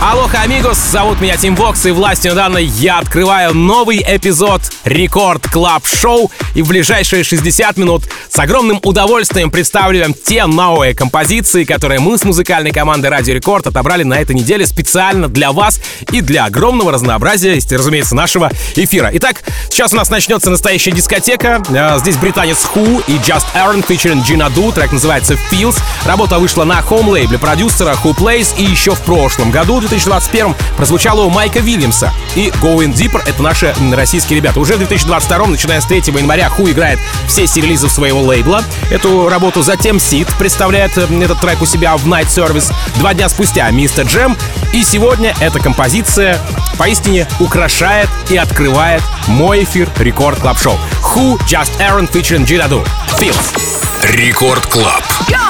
Aloha, amigos, зовут меня Тим Вокс, и властью данной я открываю новый эпизод Record Club Show, и в ближайшие 60 минут с огромным удовольствием представлю вам те новые композиции, которые мы с музыкальной командой Радио Рекорд отобрали на этой неделе специально для вас и для огромного разнообразия, если, разумеется, нашего эфира. Итак, сейчас у нас начнется настоящая дискотека. Э, здесь британец Who и Just Aaron featuring Gina Du, трек называется Feels. Работа вышла на хоум-лейбле продюсера Who Plays, и еще в прошлом году, 2021 прозвучало у Майка Вильямса. И Going Deeper — это наши российские ребята. Уже в 2022 начиная с 3 января, Ху играет все релизов своего лейбла. Эту работу затем Сид представляет э, этот трек у себя в Night Service. Два дня спустя Мистер Джем. И сегодня эта композиция поистине украшает и открывает мой эфир Record Club Show. Who Just Aaron featuring Ginadu. Feels. Record Club. Go!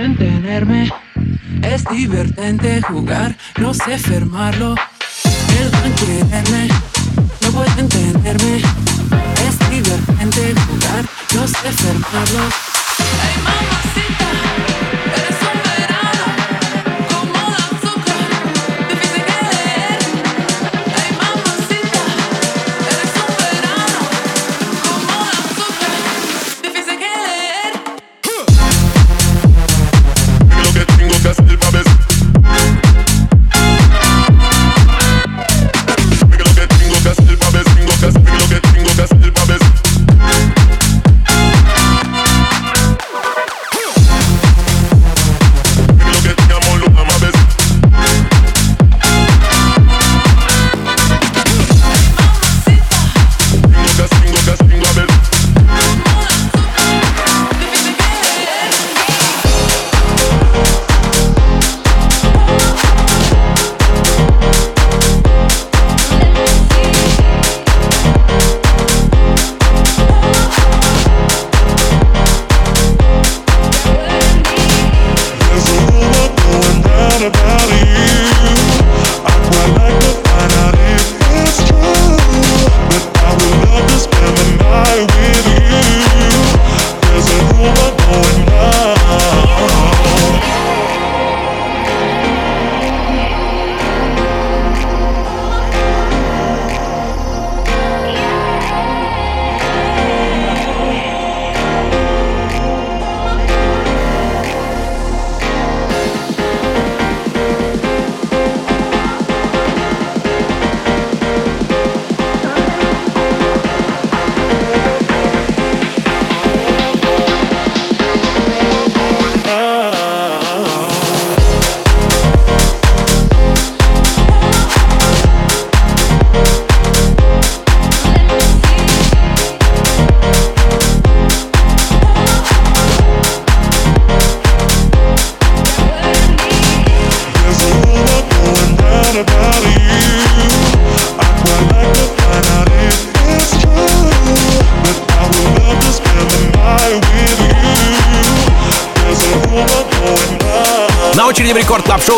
No pueden tenerme. Es divertente jugar, no sé fermarlo. Perdón quererme, no pueden tenerme. Es divertente jugar, no sé fermarlo. Hey,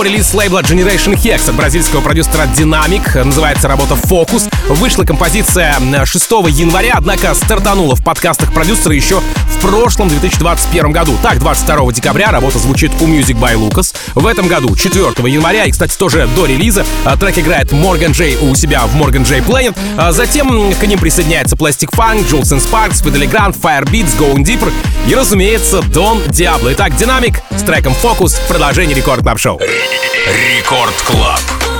шоу релиз лейбла Generation Hex от бразильского продюсера Dynamic. Называется работа «Фокус». Вышла композиция 6 января, однако стартанула в подкастах продюсера еще в прошлом 2021 году. Так, 22 декабря работа звучит у Music by Lucas. В этом году, 4 января, и, кстати, тоже до релиза, а, трек играет Morgan Джей у себя в Morgan Джей Planet. А затем к ним присоединяется Plastic Funk, Jules and Sparks, Fidelity Grant, Firebeats, Going Deeper и, разумеется, Дон Диабло. Итак, Динамик с треком «Focus» в продолжении Record Club Show. Record Club.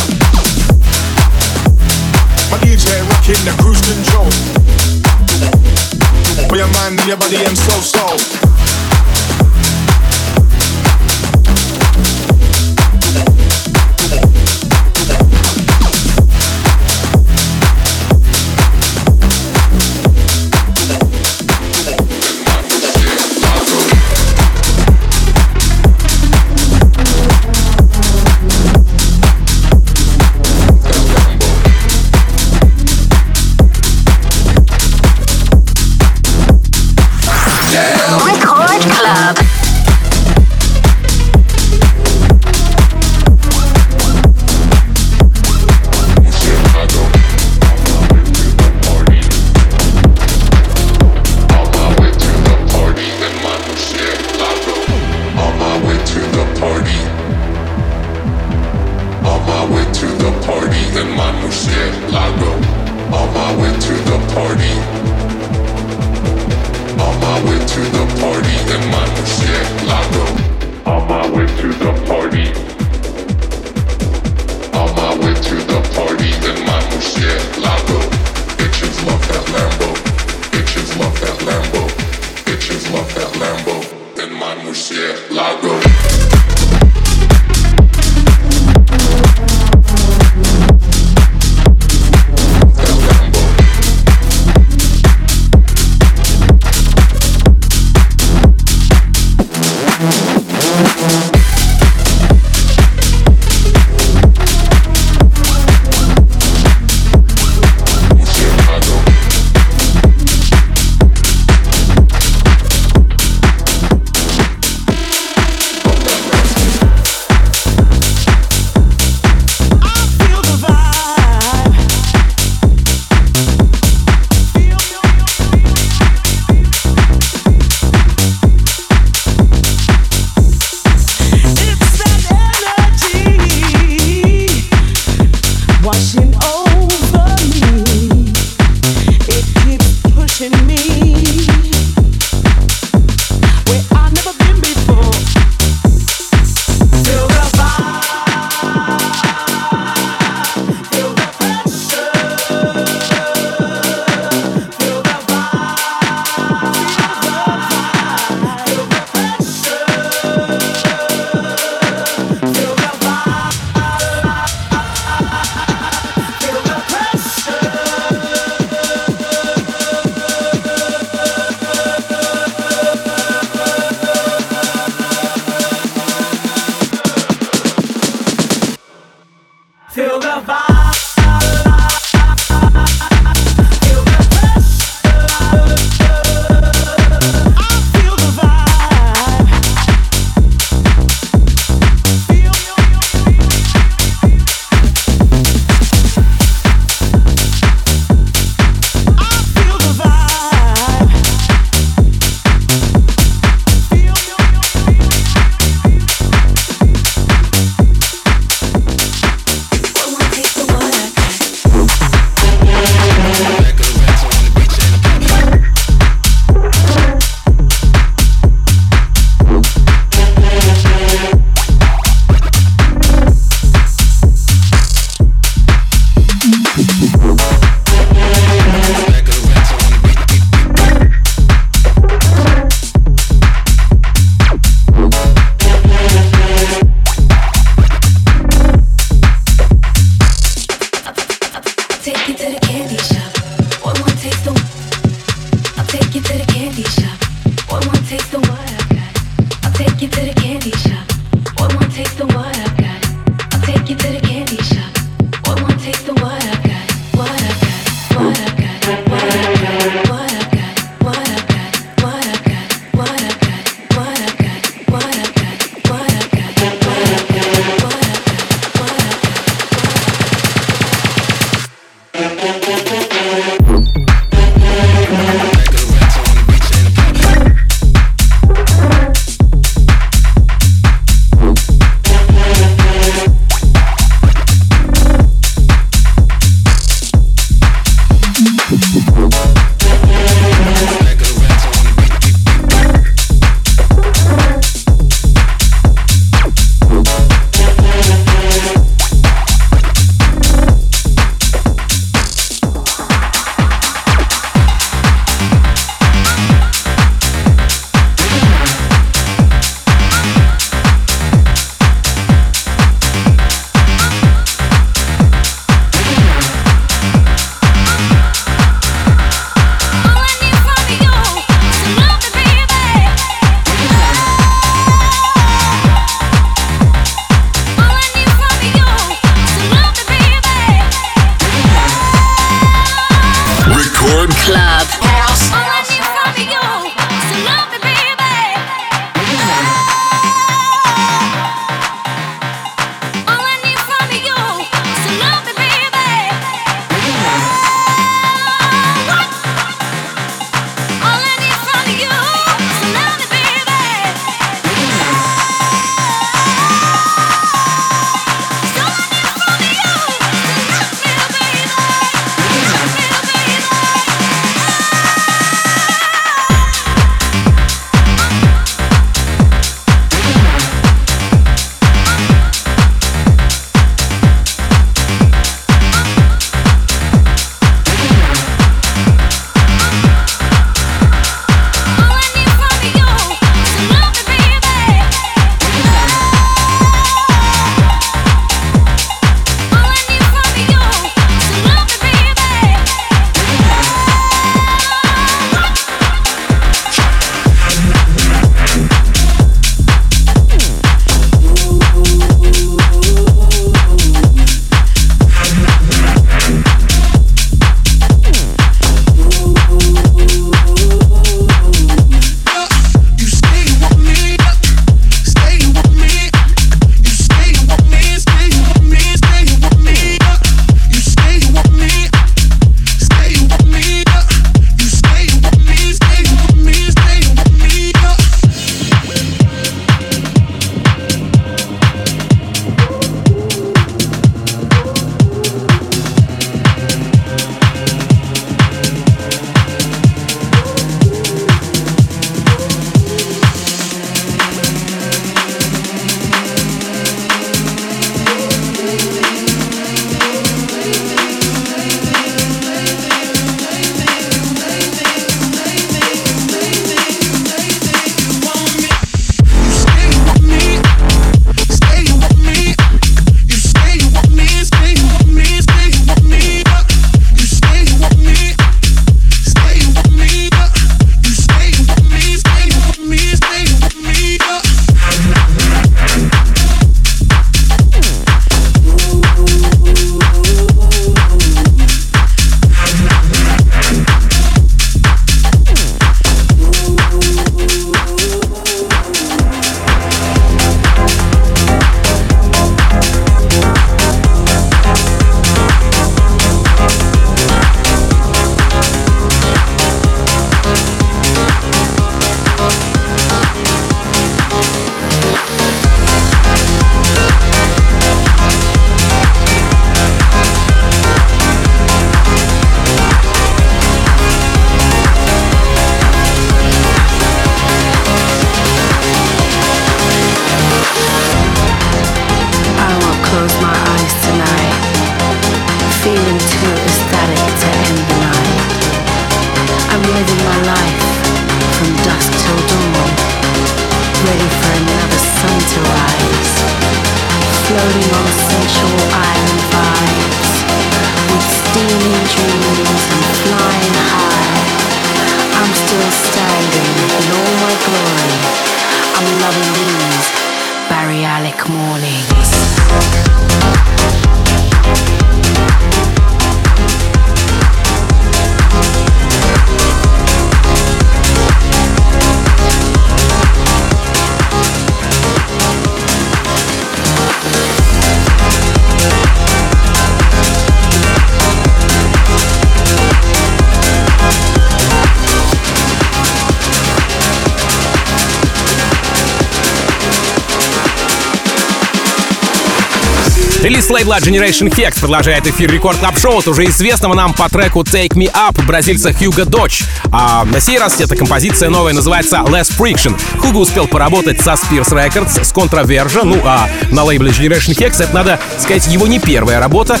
Релиз лейбла Generation Hex продолжает эфир Record Club Show от уже известного нам по треку Take Me Up бразильца Хьюго Додж. А на сей раз эта композиция новая называется Less Friction. Хуго успел поработать со Spinnin' Records, с Controversia, ну а на лейбле Generation Hex это, надо сказать, его не первая работа.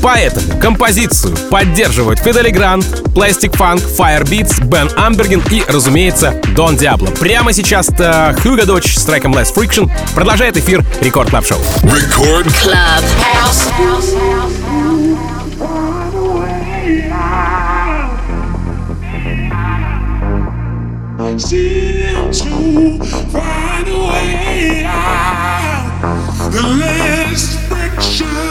Поэтому композицию поддерживают Fedde Le Grand, Plastic Funk, Firebeats, Бен Амберген и, разумеется, Дон Диабло. Прямо сейчас Хьюго Додж с треком Less Friction продолжает эфир Record Club Show. Рекорд Club. Seem to find a way out. The less friction.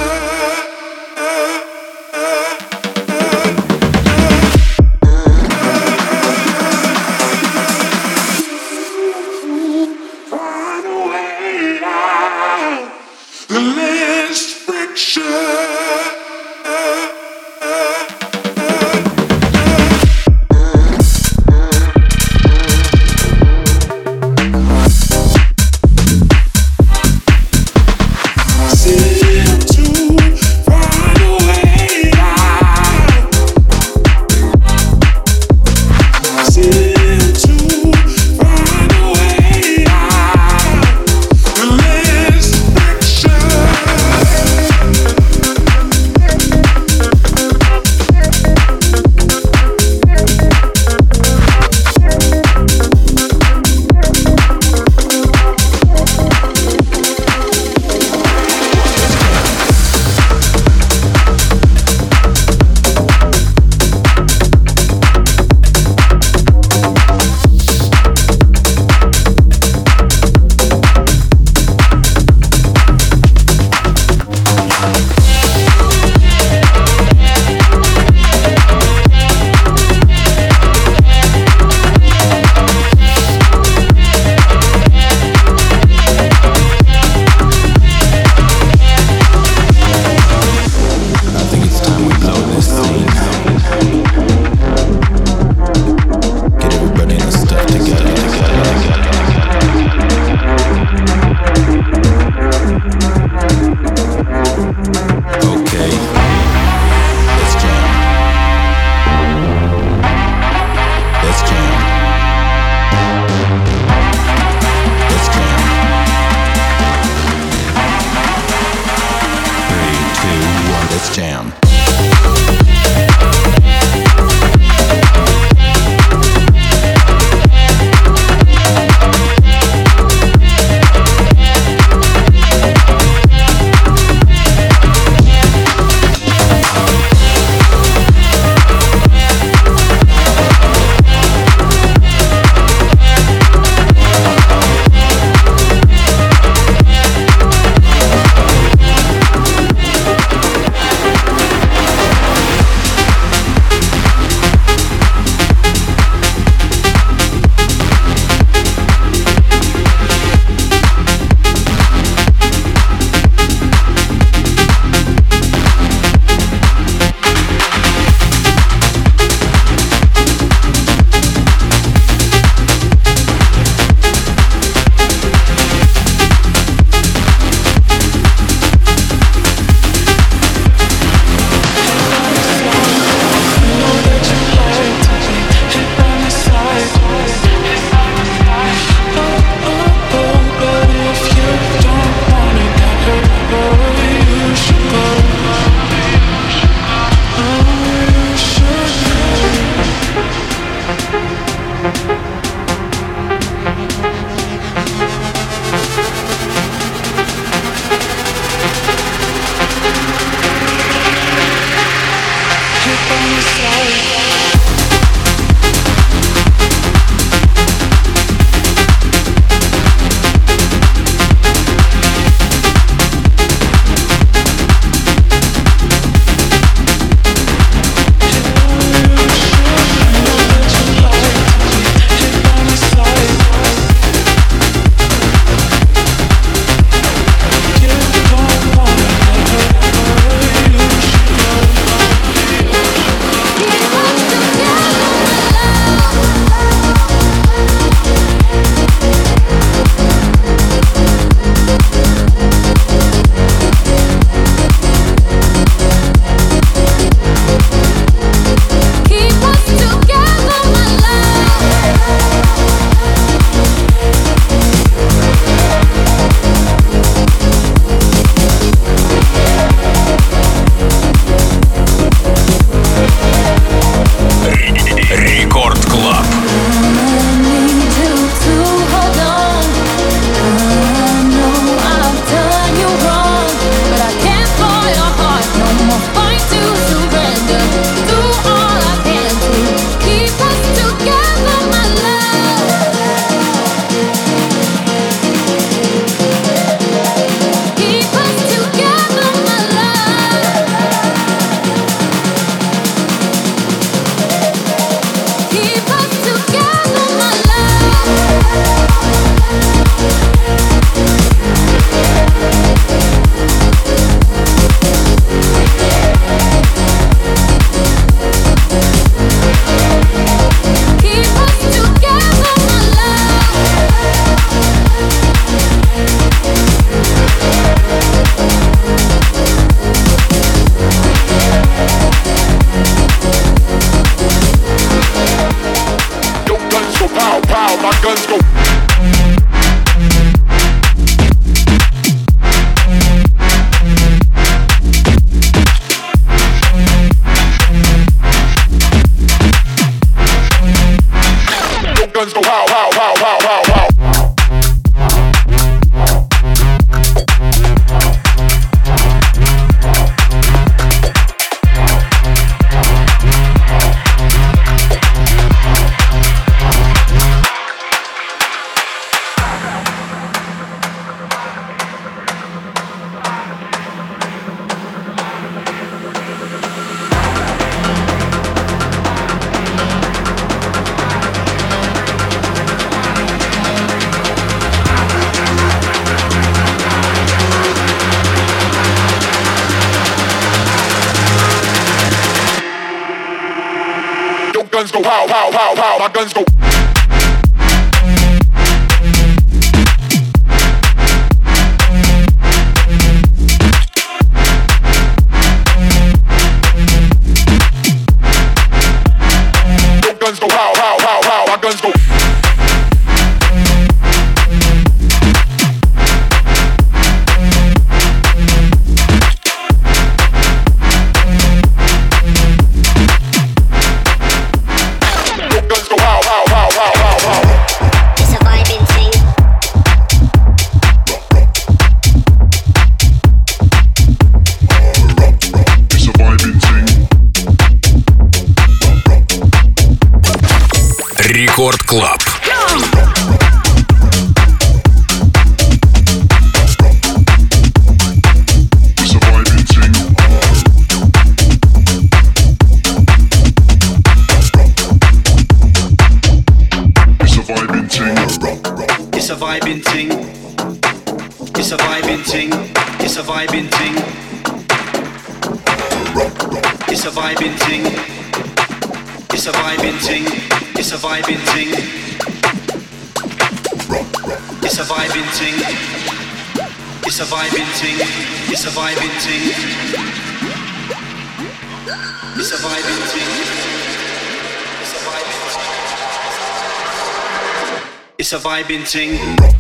vibing tingling.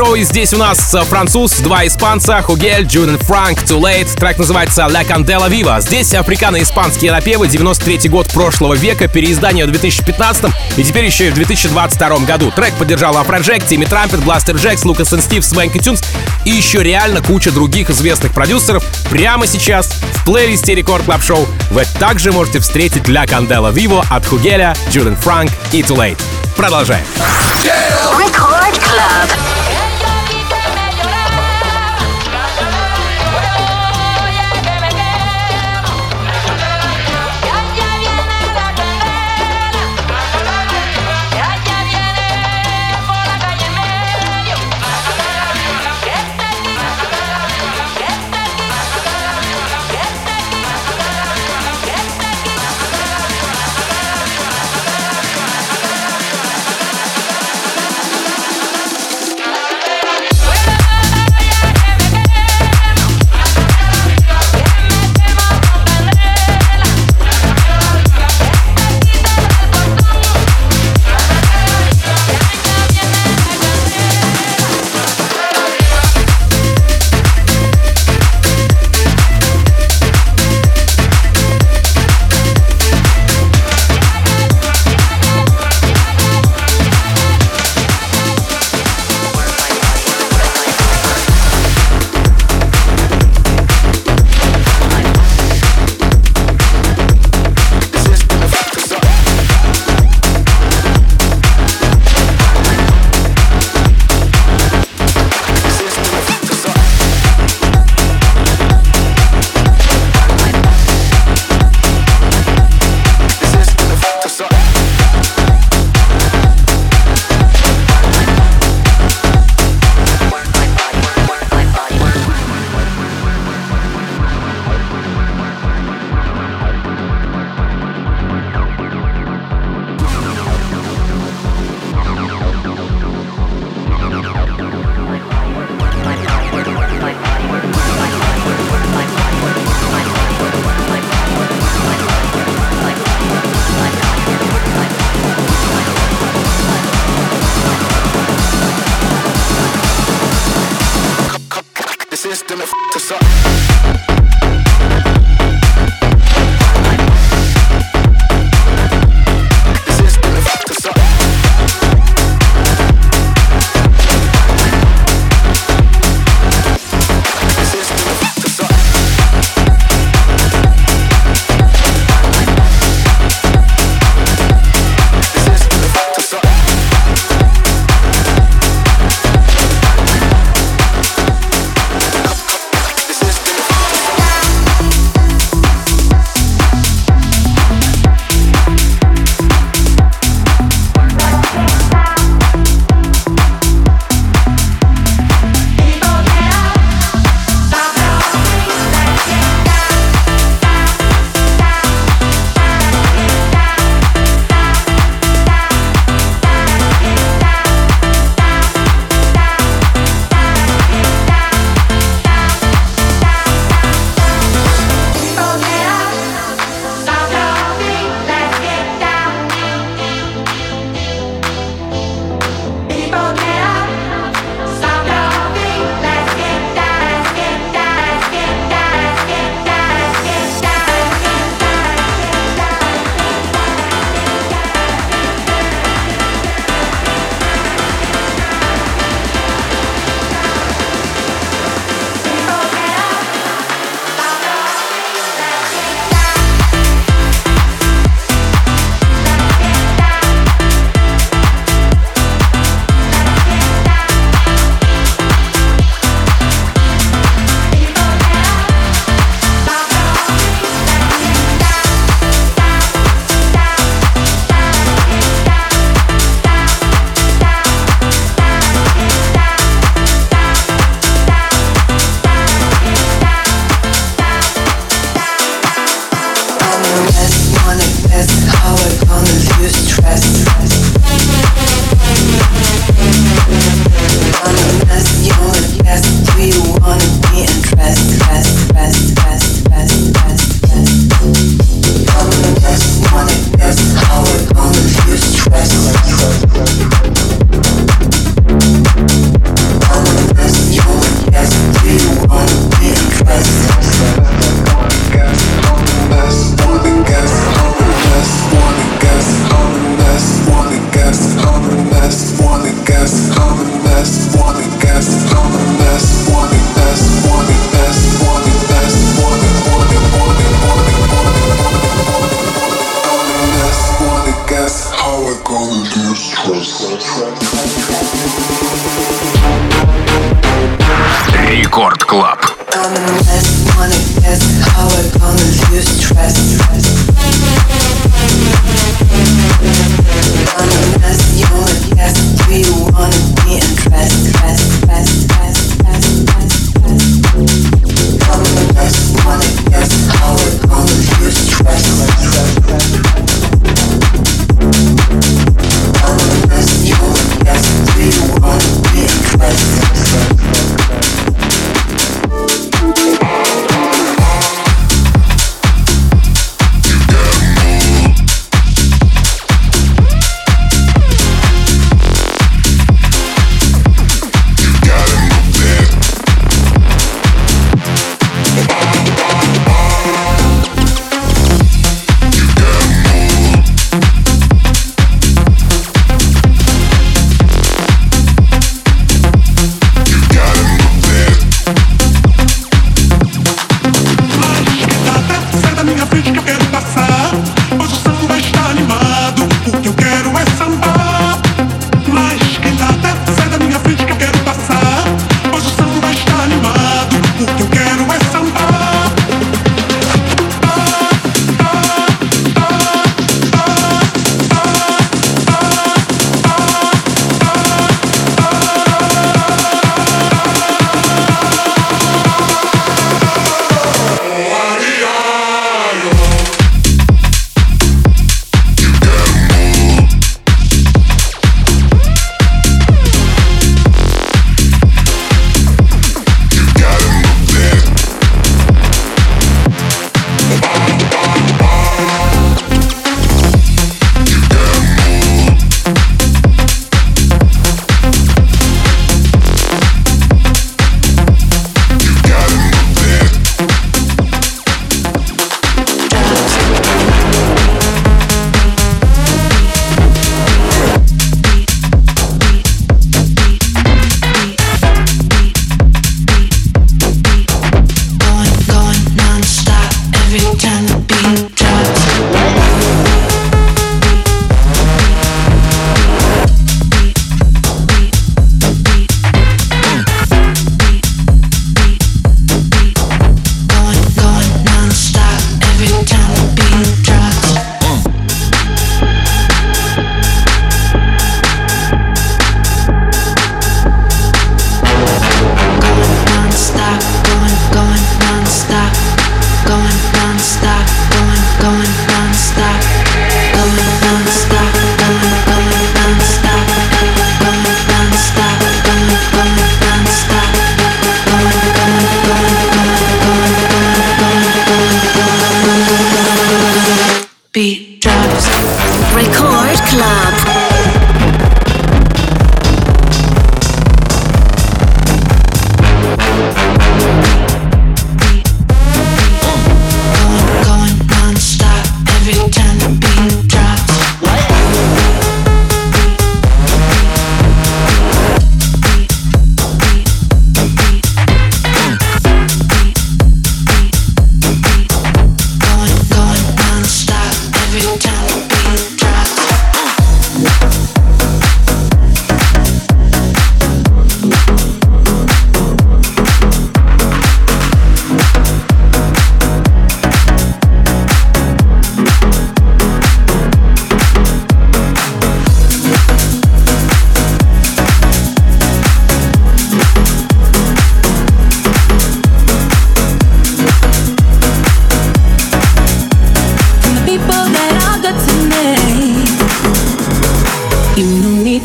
Шоу, и здесь у нас э, француз, два испанца, Хугель, Jude and Frank, Too Late. Трек называется La Candela Viva. Здесь африкано-испанские напевы, 93 год прошлого века, переиздание в 2015 и теперь еще и в 2022 году. Трек поддержал Афроджек, Тимми Трампет, Бластер Джекс, Лукас и Стив, Свенки Тюнс и еще реально куча других известных продюсеров. Прямо сейчас в плейлисте Record Club Show вы также можете встретить La Candela Viva от Хугеля, Jude and Frank и Too Late. Продолжаем. Record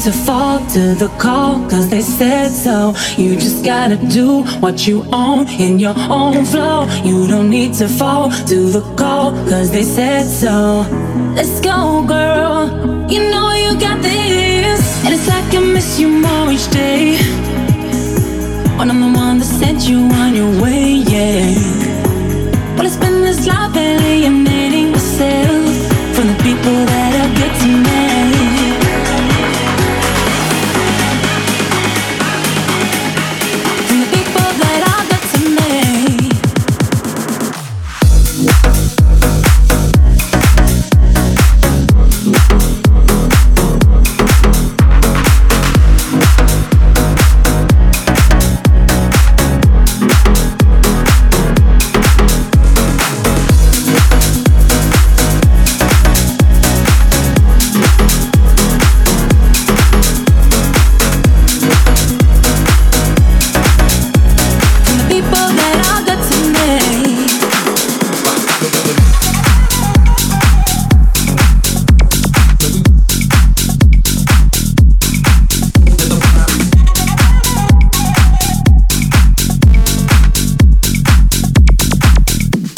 to fall to the call, cause they said so. You just gotta do what you own in your own flow. You don't need to fall to the call, cause they said so. Let's go, girl. You know you got this. And it's like I miss you more each day. When I'm the one that sent you on your way, yeah. Well, it's been this life alienating myself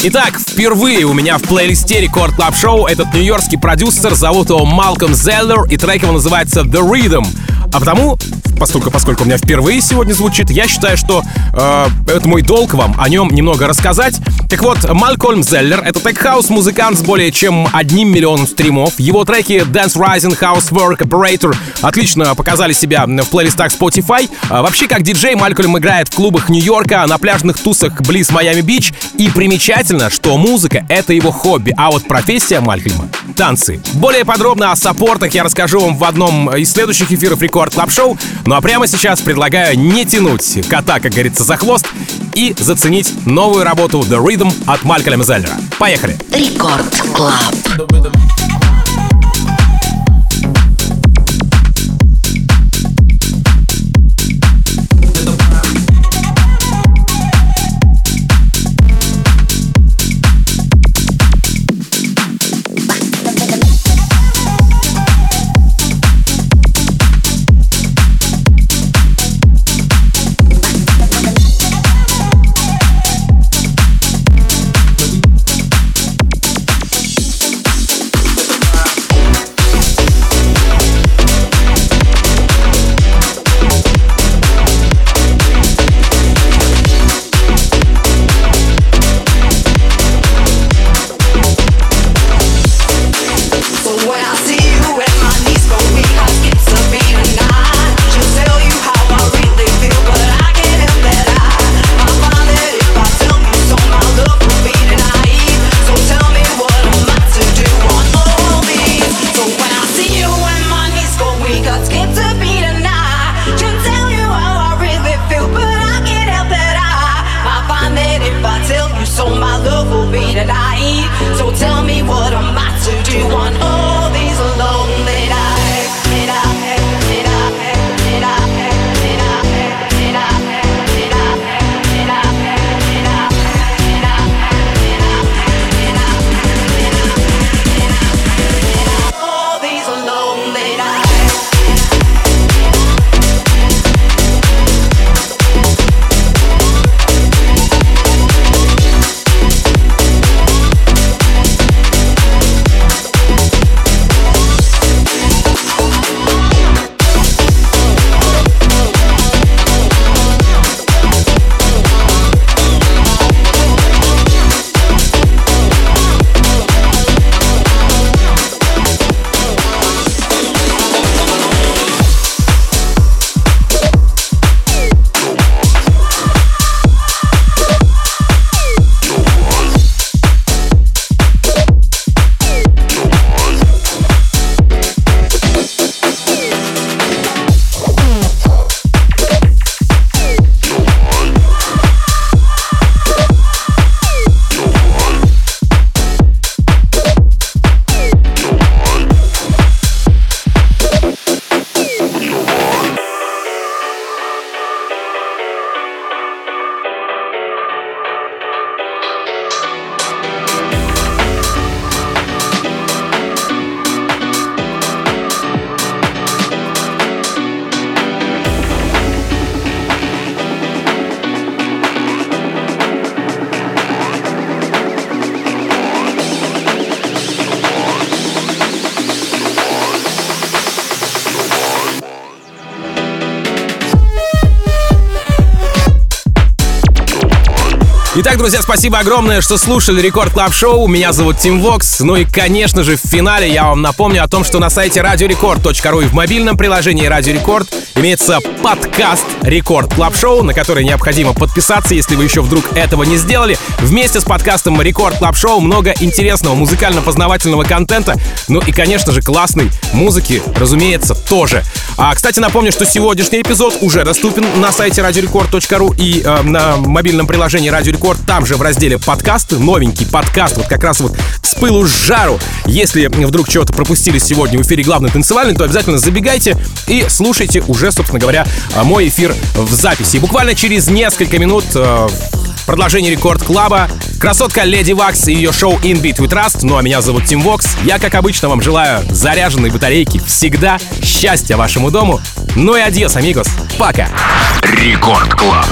Итак, впервые у меня в плейлисте Record Club Show этот нью-йоркский продюсер, зовут его Малкольм Зеллер, и трек его называется The Rhythm. А потому, поскольку, поскольку у меня впервые сегодня звучит, я считаю, что э, это мой долг вам о нем немного рассказать. Так вот, Малкольм Зеллер — это tech-house-музыкант с более чем одним миллионом стримов. Его треки Dance Rising, Housework, Operator отлично показали себя в плейлистах Spotify. А вообще, как диджей, Малькольм играет в клубах Нью-Йорка, на пляжных тусах близ Майами-Бич. И примечательно, что музыка — это его хобби, а вот профессия Малькольма — танцы. Более подробно о саппортах я расскажу вам в одном из следующих эфиров Record Club Show. Ну а прямо сейчас предлагаю не тянуть кота, как говорится, за хвост и заценить новую работу The Rhythm от Малькольма Зеллера. Поехали! Record Club. Итак, друзья, спасибо огромное, что слушали Record Club Show. Меня зовут Тим Вокс. Ну и, конечно же, в финале я вам напомню о том, что на сайте radiorecord.ru и в мобильном приложении Радио Рекорд имеется подкаст Record Club Show, на который необходимо подписаться, если вы еще вдруг этого не сделали. Вместе с подкастом Record Club Show много интересного музыкально-познавательного контента. Ну и, конечно же, классной музыки, разумеется, тоже. А, кстати, напомню, что сегодняшний эпизод уже доступен на сайте radiorecord.ru и э, на мобильном приложении Радио Рекорд. Там же в разделе подкасты, новенький подкаст, вот как раз вот с пылу с жару. Если вдруг чего-то пропустили сегодня в эфире главный танцевальный, то обязательно забегайте и слушайте уже, собственно говоря, э, мой эфир в записи. И буквально через несколько минут э, продолжение Record Club а. Красотка Lady Waks и ее шоу In Beat We Trust. Ну а меня зовут Тим Вокс. Я, как обычно, вам желаю заряженной батарейки всегда, счастья вашему дому. Ну и adiós, amigos. Пока. Record Club.